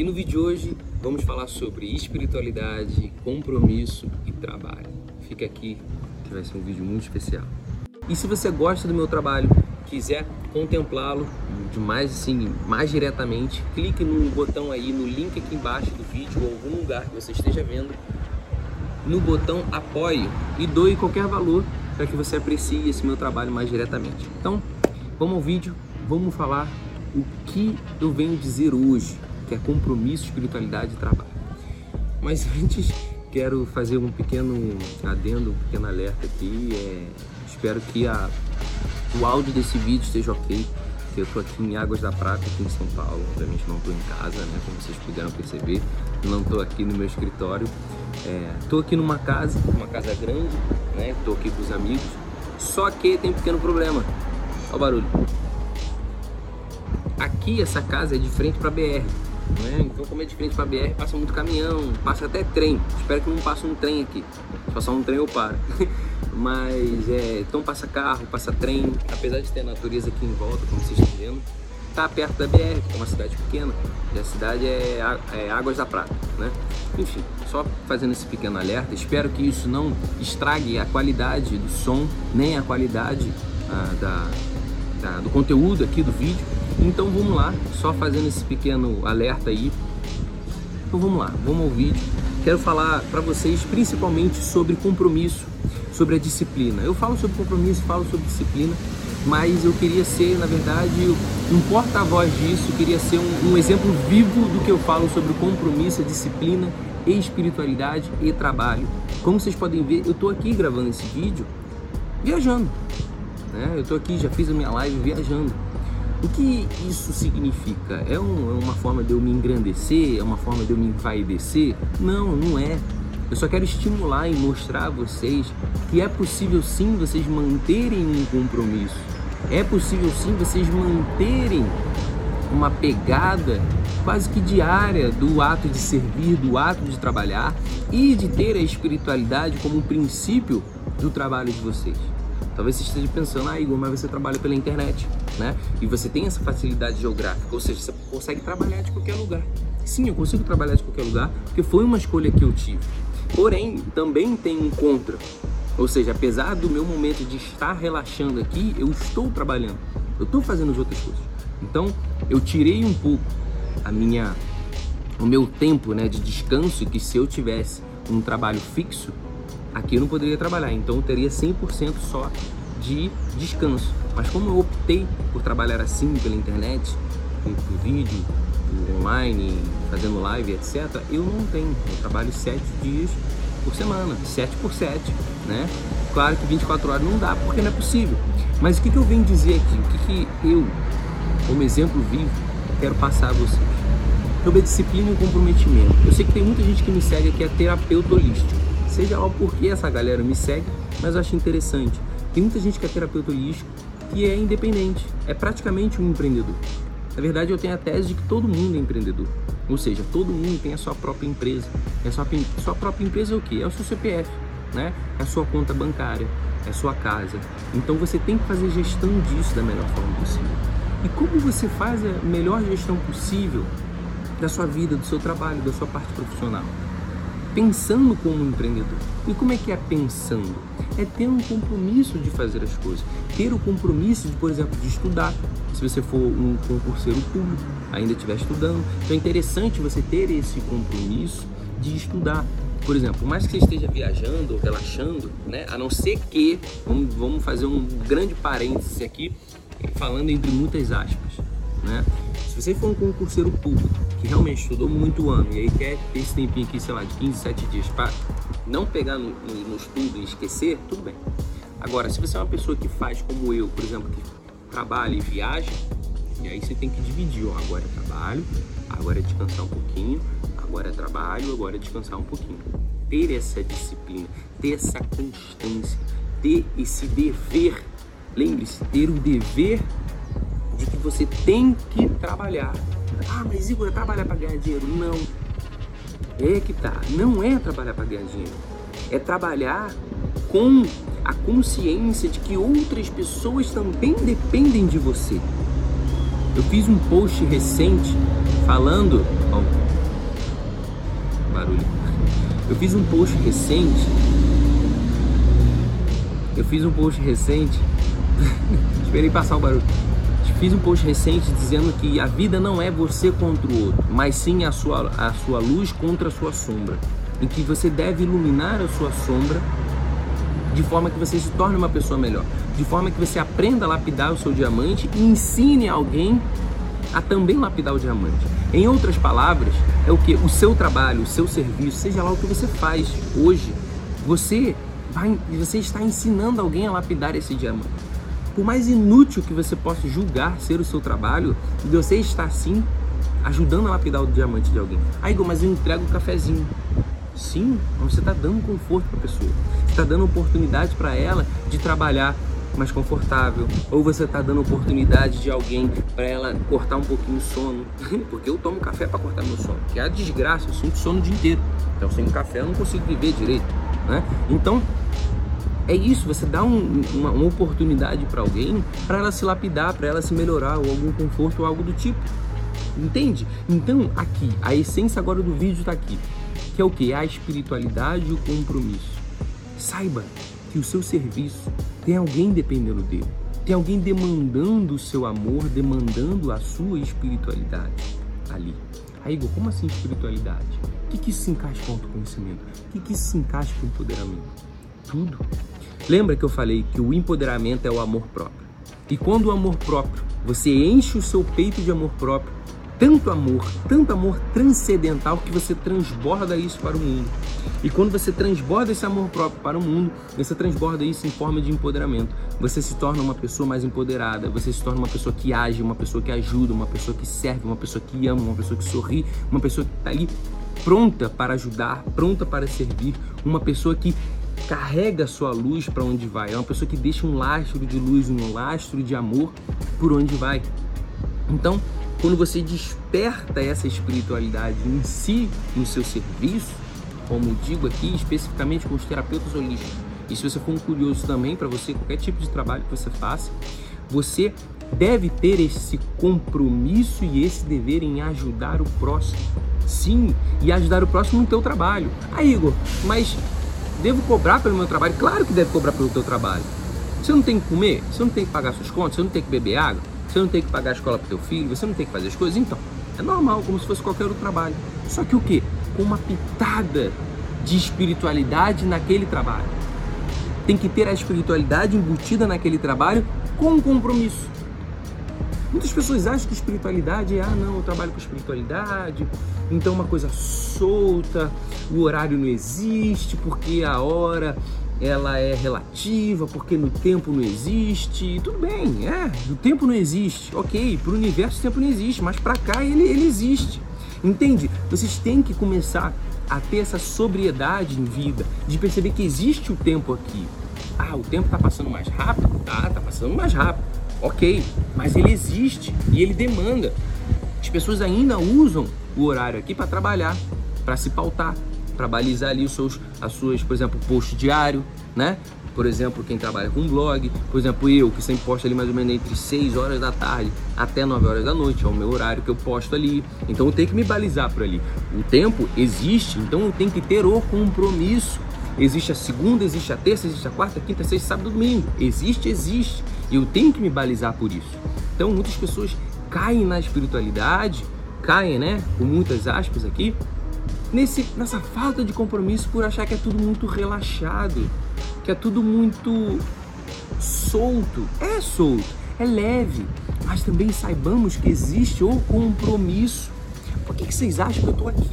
E no vídeo de hoje vamos falar sobre espiritualidade, compromisso e trabalho. Fica aqui que vai ser um vídeo muito especial. E se você gosta do meu trabalho, quiser contemplá-lo de mais assim, mais diretamente, clique no botão aí, no link aqui embaixo do vídeo ou algum lugar que você esteja vendo, no botão apoio e doe qualquer valor para que você aprecie esse meu trabalho mais diretamente. Então, vamos ao vídeo, vamos falar o que eu venho dizer hoje, que é compromisso, espiritualidade e trabalho. Mas antes, quero fazer um pequeno adendo, um pequeno alerta aqui. É, espero que a, o áudio desse vídeo esteja ok. Eu estou aqui em Águas da Prata, aqui em São Paulo. Obviamente não estou em casa, né? Como vocês puderam perceber. Não estou aqui no meu escritório. Estou é, aqui numa casa, uma casa grande, né? Estou aqui com os amigos. Só que tem um pequeno problema. Olha o barulho. Aqui essa casa é de frente para BR. Né? Então, como é de frente para BR, passa muito caminhão, passa até trem. Espero que não passe um trem aqui. Se passar um trem, eu paro. Mas é, então passa carro, passa trem, apesar de ter a natureza aqui em volta, como vocês estão vendo, tá perto da BR, que é uma cidade pequena, e a cidade é, é Águas da Prata, né? Enfim, só fazendo esse pequeno alerta, espero que isso não estrague a qualidade do som, nem a qualidade ah, da, do conteúdo aqui do vídeo. Então vamos lá, só fazendo esse pequeno alerta aí. Então vamos lá, vamos ao vídeo. Quero falar para vocês principalmente sobre compromisso, sobre a disciplina. Eu falo sobre compromisso, falo sobre disciplina, mas eu queria ser, na verdade, um porta-voz disso, queria ser um, um, exemplo vivo do que eu falo sobre compromisso, disciplina e espiritualidade e trabalho. Como vocês podem ver, eu estou aqui gravando esse vídeo viajando. Né? Eu estou aqui, já fiz a minha live viajando. O que isso significa? É, um, é uma forma de eu me engrandecer? É uma forma de eu me envaidecer? Não, não é. Eu só quero estimular e mostrar a vocês que é possível sim vocês manterem um compromisso. É possível sim vocês manterem uma pegada quase que diária do ato de servir, do ato de trabalhar e de ter a espiritualidade como um princípio do trabalho de vocês. Talvez você esteja pensando, ah, Igor, mas você trabalha pela internet, né? E você tem essa facilidade geográfica, ou seja, você consegue trabalhar de qualquer lugar. Sim, eu consigo trabalhar de qualquer lugar, porque foi uma escolha que eu tive. Porém, também tem um contra. Ou seja, apesar do meu momento de estar relaxando aqui, eu estou trabalhando. Eu estou fazendo as outras coisas. Então, eu tirei um pouco a minha o meu tempo, né, de descanso que se eu tivesse um trabalho fixo, aqui eu não poderia trabalhar. Então, eu teria 100% só de descanso. Mas como eu optei por trabalhar assim pela internet, por, por vídeo, online, fazendo live, etc., eu não tenho. Eu trabalho sete dias por semana, sete por sete, né? Claro que 24 horas não dá, porque não é possível. Mas o que, que eu venho dizer aqui? O que, que eu, como exemplo vivo, quero passar a vocês? Sobre a disciplina e comprometimento. Eu sei que tem muita gente que me segue que é terapeuta holístico. Seja lá por que essa galera me segue, mas eu acho interessante. Tem muita gente que é terapeuta holístico que é independente, é praticamente um empreendedor. Na verdade, eu tenho a tese de que todo mundo é empreendedor. Ou seja, todo mundo tem a sua própria empresa. A sua, sua própria empresa é o quê? É o seu CPF, né? É a sua conta bancária, é a sua casa. Então você tem que fazer gestão disso da melhor forma possível. E como você faz a melhor gestão possível da sua vida, do seu trabalho, da sua parte profissional? Pensando como empreendedor. E como é que é pensando? É ter um compromisso de fazer as coisas. Ter o compromisso de, por exemplo, de estudar. Se você for um concurseiro público, ainda estiver estudando. Então é interessante você ter esse compromisso de estudar. Por exemplo, por mais que você esteja viajando ou relaxando, né? A não ser que, vamos, vamos fazer um grande parêntese aqui, falando entre muitas aspas, né? Se você for um concurseiro público que realmente estudou muito ano e aí quer ter esse tempinho aqui, sei lá, de 15, 7 dias para não pegar no, no, no estudo e esquecer, tudo bem. Agora, se você é uma pessoa que faz como eu, por exemplo, que trabalha e viaja, e aí você tem que dividir, ó, agora é trabalho, agora é descansar um pouquinho, agora é trabalho, agora é descansar um pouquinho. Ter essa disciplina, ter essa constância, ter esse dever. Lembre-se, ter o dever você tem que trabalhar. Ah, mas Igor, é trabalhar para ganhar dinheiro? Não. É que tá. Não é trabalhar para ganhar dinheiro. É trabalhar com a consciência de que outras pessoas também dependem de você. Eu fiz um post recente falando, ó, barulho. Eu fiz um post recente. Eu fiz um post recente. Esperei passar o barulho. Fiz um post recente dizendo que a vida não é você contra o outro, mas sim a sua, a sua luz contra a sua sombra. Em que você deve iluminar a sua sombra de forma que você se torne uma pessoa melhor, de forma que você aprenda a lapidar o seu diamante e ensine alguém a também lapidar o diamante. Em outras palavras, é o que o seu trabalho, o seu serviço, seja lá o que você faz hoje, você vai, você está ensinando alguém a lapidar esse diamante. Por mais inútil que você possa julgar ser o seu trabalho, você está sim ajudando a lapidar o diamante de alguém. Ah, Igor, mas eu entrego o um cafezinho. Sim, mas você está dando conforto para a pessoa. Você está dando oportunidade para ela de trabalhar mais confortável. Ou você está dando oportunidade de alguém para ela cortar um pouquinho o sono. Porque eu tomo café para cortar meu sono. Que é a desgraça, eu sinto sono o dia inteiro. Então sem café eu não consigo viver direito. Né? Então é isso, você dá um, uma, uma oportunidade para alguém para ela se lapidar, para ela se melhorar, ou algum conforto ou algo do tipo. Entende? Então, aqui, a essência agora do vídeo está aqui, que é o que? A espiritualidade e o compromisso. Saiba que o seu serviço tem alguém dependendo dele, tem alguém demandando o seu amor, demandando a sua espiritualidade ali. Aí, Igor, como assim espiritualidade? O que, que isso se encaixa com autoconhecimento? O que, que isso se encaixa com empoderamento? Tudo. Lembra que eu falei que o empoderamento é o amor próprio. E quando o amor próprio, você enche o seu peito de amor próprio, tanto amor, tanto amor transcendental que você transborda isso para o mundo. E quando você transborda esse amor próprio para o mundo, você transborda isso em forma de empoderamento. Você se torna uma pessoa mais empoderada, você se torna uma pessoa que age, uma pessoa que ajuda, uma pessoa que serve, uma pessoa que ama, uma pessoa que sorri, uma pessoa que está ali pronta para ajudar, pronta para servir, uma pessoa que carrega a sua luz para onde vai. É uma pessoa que deixa um lastro de luz, um lastro de amor por onde vai. Então, quando você desperta essa espiritualidade em si, no seu serviço, como digo aqui, especificamente com os terapeutas holísticos, e se você for um curioso também para você, qualquer tipo de trabalho que você faça, você deve ter esse compromisso e esse dever em ajudar o próximo. Sim, e ajudar o próximo no teu trabalho. Aí, Igor, mas Devo cobrar pelo meu trabalho? Claro que deve cobrar pelo teu trabalho. Você não tem que comer? Você não tem que pagar suas contas? Você não tem que beber água? Você não tem que pagar a escola para teu filho? Você não tem que fazer as coisas? Então, é normal, como se fosse qualquer outro trabalho. Só que o quê? Com uma pitada de espiritualidade naquele trabalho. Tem que ter a espiritualidade embutida naquele trabalho com um compromisso. Muitas pessoas acham que espiritualidade é, ah, não, eu trabalho com espiritualidade, então uma coisa solta, o horário não existe, porque a hora ela é relativa, porque no tempo não existe. Tudo bem, é, o tempo não existe. Ok, para o universo o tempo não existe, mas para cá ele, ele existe. Entende? Vocês têm que começar a ter essa sobriedade em vida, de perceber que existe o tempo aqui. Ah, o tempo está passando mais rápido? Tá, tá passando mais rápido. Ok, mas ele existe e ele demanda. As pessoas ainda usam o horário aqui para trabalhar, para se pautar, para balizar ali os seus, as suas, por exemplo, post diário, né? Por exemplo, quem trabalha com blog, por exemplo, eu que sempre posto ali mais ou menos entre 6 horas da tarde até 9 horas da noite, é o meu horário que eu posto ali. Então eu tenho que me balizar por ali. O tempo existe, então eu tenho que ter o compromisso. Existe a segunda, existe a terça, existe a quarta, quinta, sexta, sábado, domingo. Existe, existe. E eu tenho que me balizar por isso. Então muitas pessoas caem na espiritualidade, caem, né, com muitas aspas aqui, nesse, nessa falta de compromisso por achar que é tudo muito relaxado, que é tudo muito solto. É solto, é leve, mas também saibamos que existe o compromisso. Por que, que vocês acham que eu estou aqui,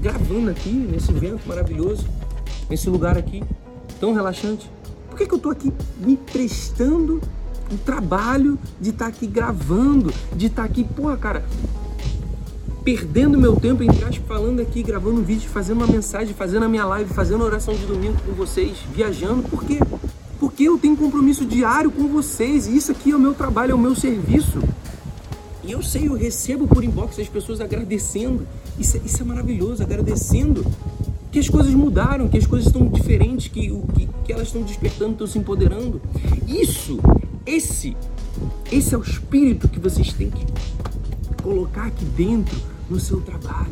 gravando aqui, nesse vento maravilhoso, nesse lugar aqui, tão relaxante? Por que, que eu estou aqui me prestando o trabalho de estar tá aqui gravando, de estar tá aqui, porra, cara, perdendo meu tempo, entre aspas, falando aqui, gravando um vídeo, fazendo uma mensagem, fazendo a minha live, fazendo a oração de domingo com vocês, viajando, por quê? Porque eu tenho compromisso diário com vocês, e isso aqui é o meu trabalho, é o meu serviço. E eu sei, eu recebo por inbox as pessoas agradecendo. Isso, é, isso é maravilhoso, agradecendo que as coisas mudaram, que as coisas estão diferentes, que, que, que elas estão despertando, estão se empoderando. Isso, esse, esse é o espírito que vocês têm que colocar aqui dentro no seu trabalho.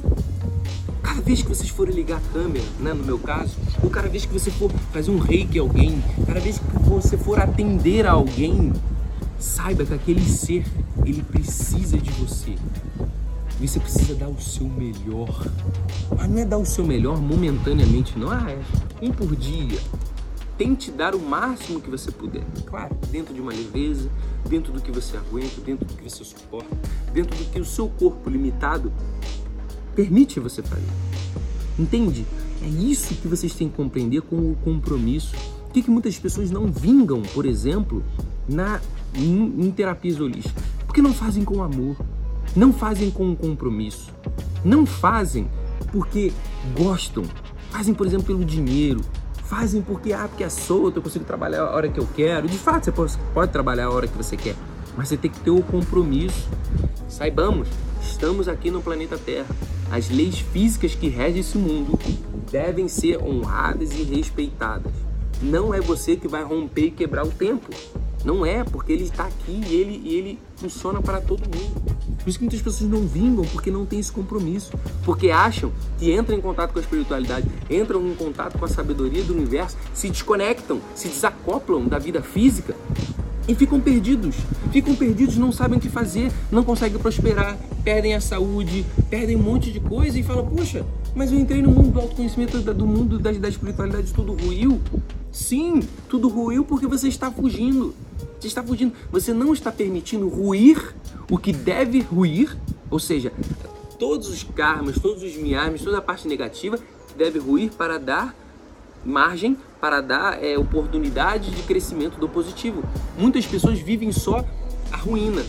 Cada vez que vocês forem ligar a câmera, né, no meu caso, ou cada vez que você for fazer um reiki a alguém, cada vez que você for atender a alguém, saiba que aquele ser, ele precisa de você. Você precisa dar o seu melhor. Mas não é dar o seu melhor momentaneamente, não. Ah, é um por dia. Tente dar o máximo que você puder. Claro, dentro de uma leveza, dentro do que você aguenta, dentro do que você suporta, dentro do que o seu corpo limitado permite você fazer. Entende? É isso que vocês têm que compreender com o compromisso. O que, que muitas pessoas não vingam, por exemplo, na, em, em terapias holísticas? Porque não fazem com amor, não fazem com compromisso, não fazem porque gostam, fazem, por exemplo, pelo dinheiro, fazem porque, ah, porque é solto, eu consigo trabalhar a hora que eu quero. De fato, você pode, pode trabalhar a hora que você quer, mas você tem que ter o compromisso. Saibamos, estamos aqui no planeta Terra. As leis físicas que regem esse mundo devem ser honradas e respeitadas. Não é você que vai romper e quebrar o tempo. Não é, porque ele está aqui e ele, e ele funciona para todo mundo. Por isso que muitas pessoas não vingam, porque não tem esse compromisso. Porque acham que entram em contato com a espiritualidade, entram em contato com a sabedoria do universo, se desconectam, se desacoplam da vida física e ficam perdidos. Ficam perdidos, não sabem o que fazer, não conseguem prosperar, perdem a saúde, perdem um monte de coisa e falam: Poxa, mas eu entrei no mundo do autoconhecimento, do mundo da, da espiritualidade, tudo ruiu. Sim, tudo ruiu porque você está fugindo. Você está fugindo. Você não está permitindo ruir o que deve ruir, ou seja, todos os karmas, todos os miasmas, toda a parte negativa deve ruir para dar margem para dar é, oportunidade de crescimento do positivo. Muitas pessoas vivem só a ruína,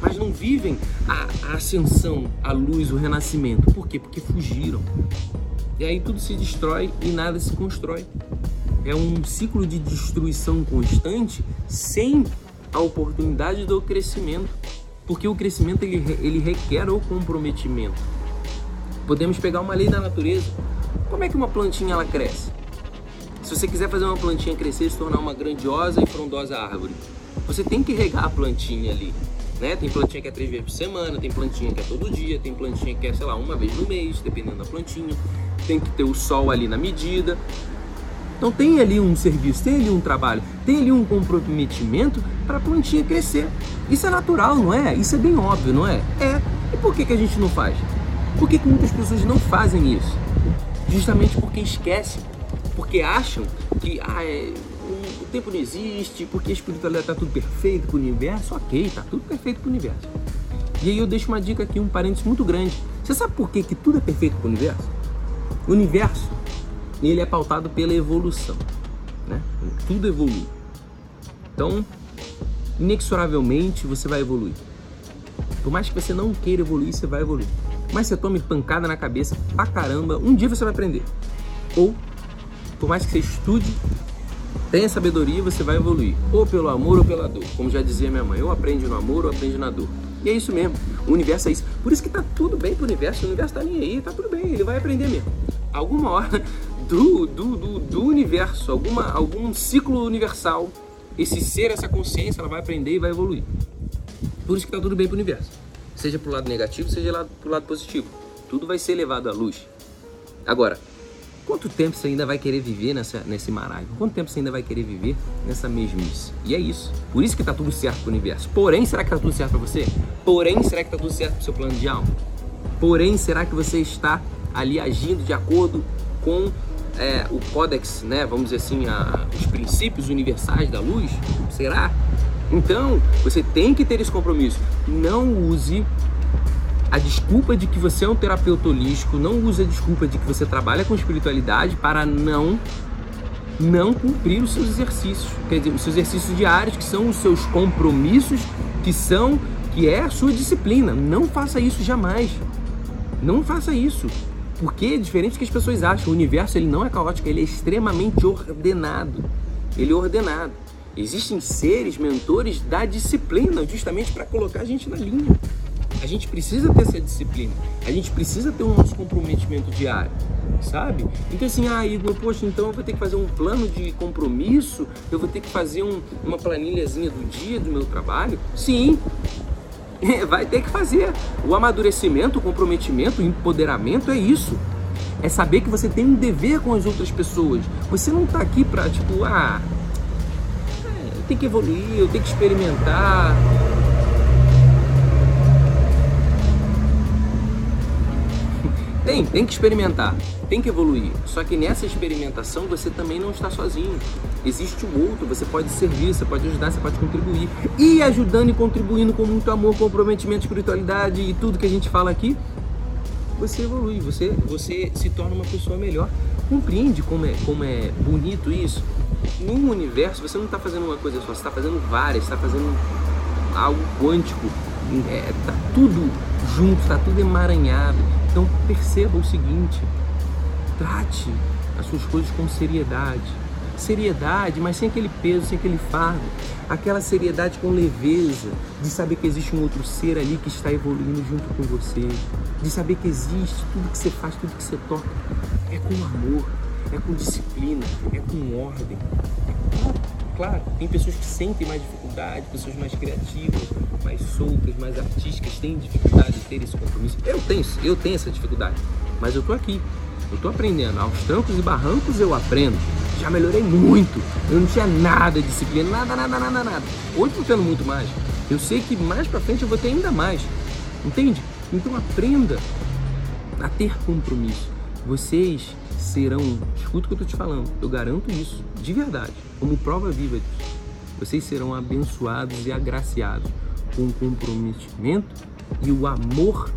mas não vivem a, a ascensão, a luz, o renascimento. Por quê? Porque fugiram. E aí tudo se destrói e nada se constrói. É um ciclo de destruição constante sem a oportunidade do crescimento. Porque o crescimento ele, ele requer o comprometimento. Podemos pegar uma lei da natureza. Como é que uma plantinha ela cresce? Se você quiser fazer uma plantinha crescer e se tornar uma grandiosa e frondosa árvore, você tem que regar a plantinha ali. Né? Tem plantinha que é três vezes por semana, tem plantinha que é todo dia, tem plantinha que é, sei lá, uma vez no mês, dependendo da plantinha. Tem que ter o sol ali na medida. Então tem ali um serviço, tem ali um trabalho, tem ali um comprometimento para a plantinha crescer. Isso é natural, não é? Isso é bem óbvio, não é? É. E por que, que a gente não faz? Por que, que muitas pessoas não fazem isso? Justamente porque esquecem porque acham que ah, é, o, tempo não existe, porque a espiritualidade está tudo perfeito para o universo. Ok, está tudo perfeito para o universo. E aí eu deixo uma dica aqui, um parênteses muito grande. Você sabe por que, que tudo é perfeito para o universo? O universo, ele é pautado pela evolução. Né? Tudo evolui. Então, inexoravelmente, você vai evoluir. Por mais que você não queira evoluir, você vai evoluir. Mas você tome pancada na cabeça pra caramba, um dia você vai aprender. Ou por mais que você estude, tenha sabedoria, você vai evoluir. Ou pelo amor ou pela dor. Como já dizia minha mãe, ou aprende no amor ou aprende na dor. E é isso mesmo. O universo é isso. Por isso que tá tudo bem pro universo. O universo tá nem aí, tá tudo bem. Ele vai aprender mesmo. Alguma hora do, do, do, do universo, alguma, algum ciclo universal, esse ser, essa consciência, ela vai aprender e vai evoluir. Por isso que tá tudo bem pro universo. Seja pro lado negativo, seja pro lado positivo. Tudo vai ser levado à luz. Agora, Quanto tempo você ainda vai querer viver nessa, nesse marasmo? Quanto tempo você ainda vai querer viver nessa mesmice? E é isso. Por isso que tá tudo certo pro universo. Porém, será que tá tudo certo para você? Porém, será que tá tudo certo pro seu plano de alma? Porém, será que você está ali agindo de acordo com é, o códex, né? Vamos dizer assim, a, os princípios universais da luz? Será? Então, você tem que ter esse compromisso. Não use a desculpa de que você é um terapeuta holístico, não use a desculpa de que você trabalha com espiritualidade para não não cumprir os seus exercícios, quer dizer, os seus exercícios diários, que são os seus compromissos, que são que é a sua disciplina. Não faça isso jamais. Não faça isso. Porque é diferente do que as pessoas acham, o universo ele não é caótico, ele é extremamente ordenado. Ele é ordenado. Existem seres mentores da disciplina, justamente para colocar a gente na linha. A gente precisa ter essa disciplina. A gente precisa ter o nosso comprometimento diário, sabe? Então assim, ah, Igor, poxa, então eu vou ter que fazer um plano de compromisso, eu vou ter que fazer um, uma planilhazinha do dia do meu trabalho? Sim, vai ter que fazer. O amadurecimento, o comprometimento, o empoderamento é isso. É saber que você tem um dever com as outras pessoas. Você não está aqui para tipo, ah, é, eu tenho que evoluir, eu tenho que experimentar. Tem, tem que experimentar, tem que evoluir. Só que nessa experimentação você também não está sozinho. Existe o outro, você pode servir, você pode ajudar, você pode contribuir. E ajudando e contribuindo com muito amor, comprometimento, espiritualidade e tudo que a gente fala aqui, você evolui, você, você se torna uma pessoa melhor. Compreende como é, como é bonito isso? Num universo, você não está fazendo uma coisa só, você está fazendo várias, está fazendo algo quântico. É, tá tudo junto, está tudo emaranhado. Então perceba o seguinte: trate as suas coisas com seriedade. Seriedade, mas sem aquele peso, sem aquele fardo. Aquela seriedade com leveza, de saber que existe um outro ser ali que está evoluindo junto com você. De saber que existe tudo que você faz, tudo que você toca. É com amor, é com disciplina, é com ordem. Claro, tem pessoas que sentem mais dificuldade, pessoas mais criativas, mais soltas, mais artísticas, têm dificuldade de ter esse compromisso. Eu tenho, eu tenho essa dificuldade, mas eu tô aqui, eu tô aprendendo. Aos trancos e barrancos eu aprendo. Já melhorei muito. Eu não tinha nada de disciplina, nada, nada, nada, nada. Hoje eu tô tendo muito mais. Eu sei que mais para frente eu vou ter ainda mais. Entende? Então aprenda a ter compromisso. Vocês serão, escuta o que eu tô te falando, eu garanto isso, de verdade, como prova viva disso. Vocês serão abençoados e agraciados com o comprometimento e o amor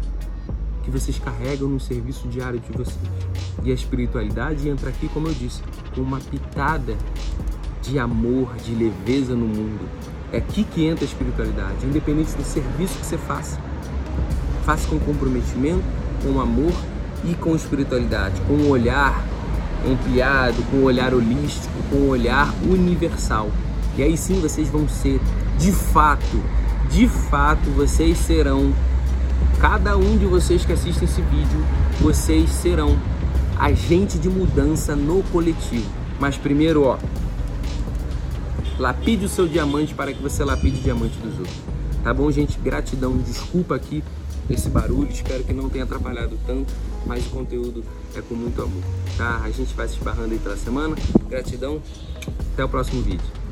que vocês carregam no serviço diário de vocês. E a espiritualidade entra aqui, como eu disse, com uma pitada de amor, de leveza no mundo. É aqui que entra a espiritualidade, independente do serviço que você faça. Faça com comprometimento, com amor e com espiritualidade, com um olhar ampliado, com um olhar holístico, com um olhar universal. E aí sim vocês vão ser, de fato, de fato, vocês serão, cada um de vocês que assistem esse vídeo, vocês serão agente de mudança no coletivo. Mas primeiro, ó, lapide o seu diamante para que você lapide o diamante dos outros. Tá bom, gente? Gratidão. Desculpa aqui esse barulho, espero que não tenha atrapalhado tanto, mas o conteúdo é com muito amor, tá? A gente vai se esbarrando aí pela semana. Gratidão. Até o próximo vídeo.